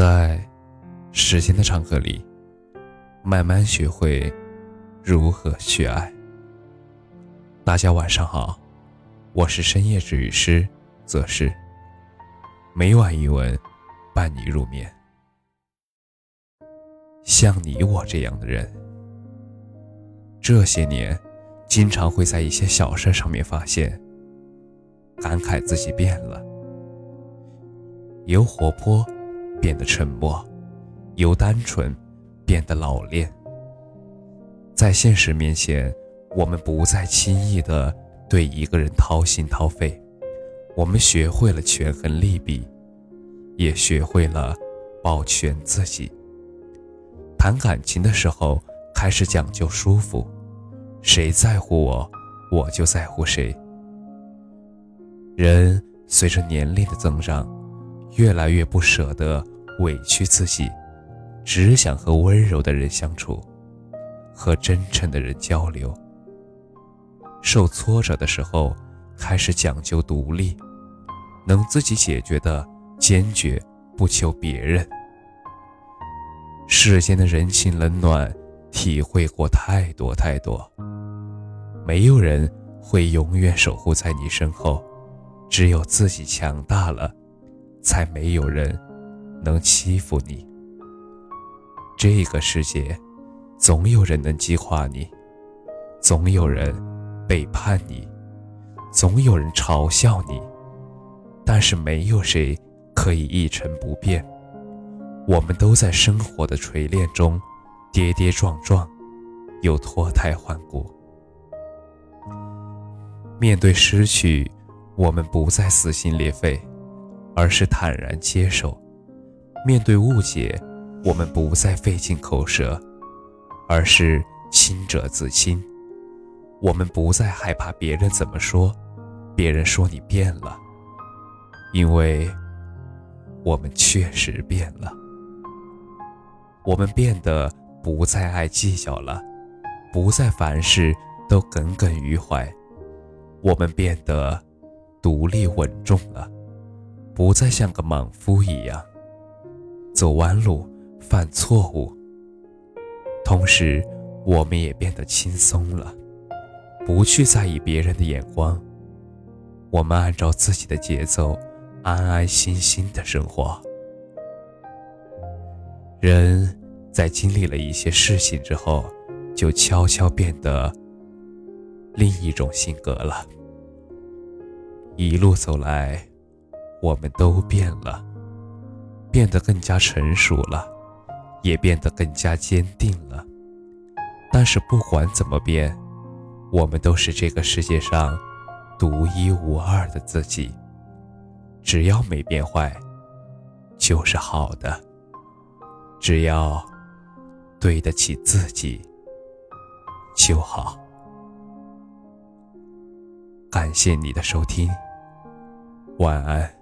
在时间的长河里，慢慢学会如何去爱。大家晚上好，我是深夜治愈师则是每晚一文伴你入眠。像你我这样的人，这些年经常会在一些小事上面发现，感慨自己变了，由活泼。变得沉默，由单纯变得老练。在现实面前，我们不再轻易的对一个人掏心掏肺，我们学会了权衡利弊，也学会了保全自己。谈感情的时候，开始讲究舒服，谁在乎我，我就在乎谁。人随着年龄的增长，越来越不舍得。委屈自己，只想和温柔的人相处，和真诚的人交流。受挫折的时候，开始讲究独立，能自己解决的，坚决不求别人。世间的人情冷暖，体会过太多太多。没有人会永远守护在你身后，只有自己强大了，才没有人。能欺负你，这个世界，总有人能激化你，总有人背叛你，总有人嘲笑你，但是没有谁可以一成不变。我们都在生活的锤炼中跌跌撞撞，又脱胎换骨。面对失去，我们不再撕心裂肺，而是坦然接受。面对误解，我们不再费尽口舌，而是清者自清。我们不再害怕别人怎么说，别人说你变了，因为我们确实变了。我们变得不再爱计较了，不再凡事都耿耿于怀。我们变得独立稳重了，不再像个莽夫一样。走弯路，犯错误。同时，我们也变得轻松了，不去在意别人的眼光。我们按照自己的节奏，安安心心的生活。人在经历了一些事情之后，就悄悄变得另一种性格了。一路走来，我们都变了。变得更加成熟了，也变得更加坚定了。但是不管怎么变，我们都是这个世界上独一无二的自己。只要没变坏，就是好的。只要对得起自己就好。感谢你的收听，晚安。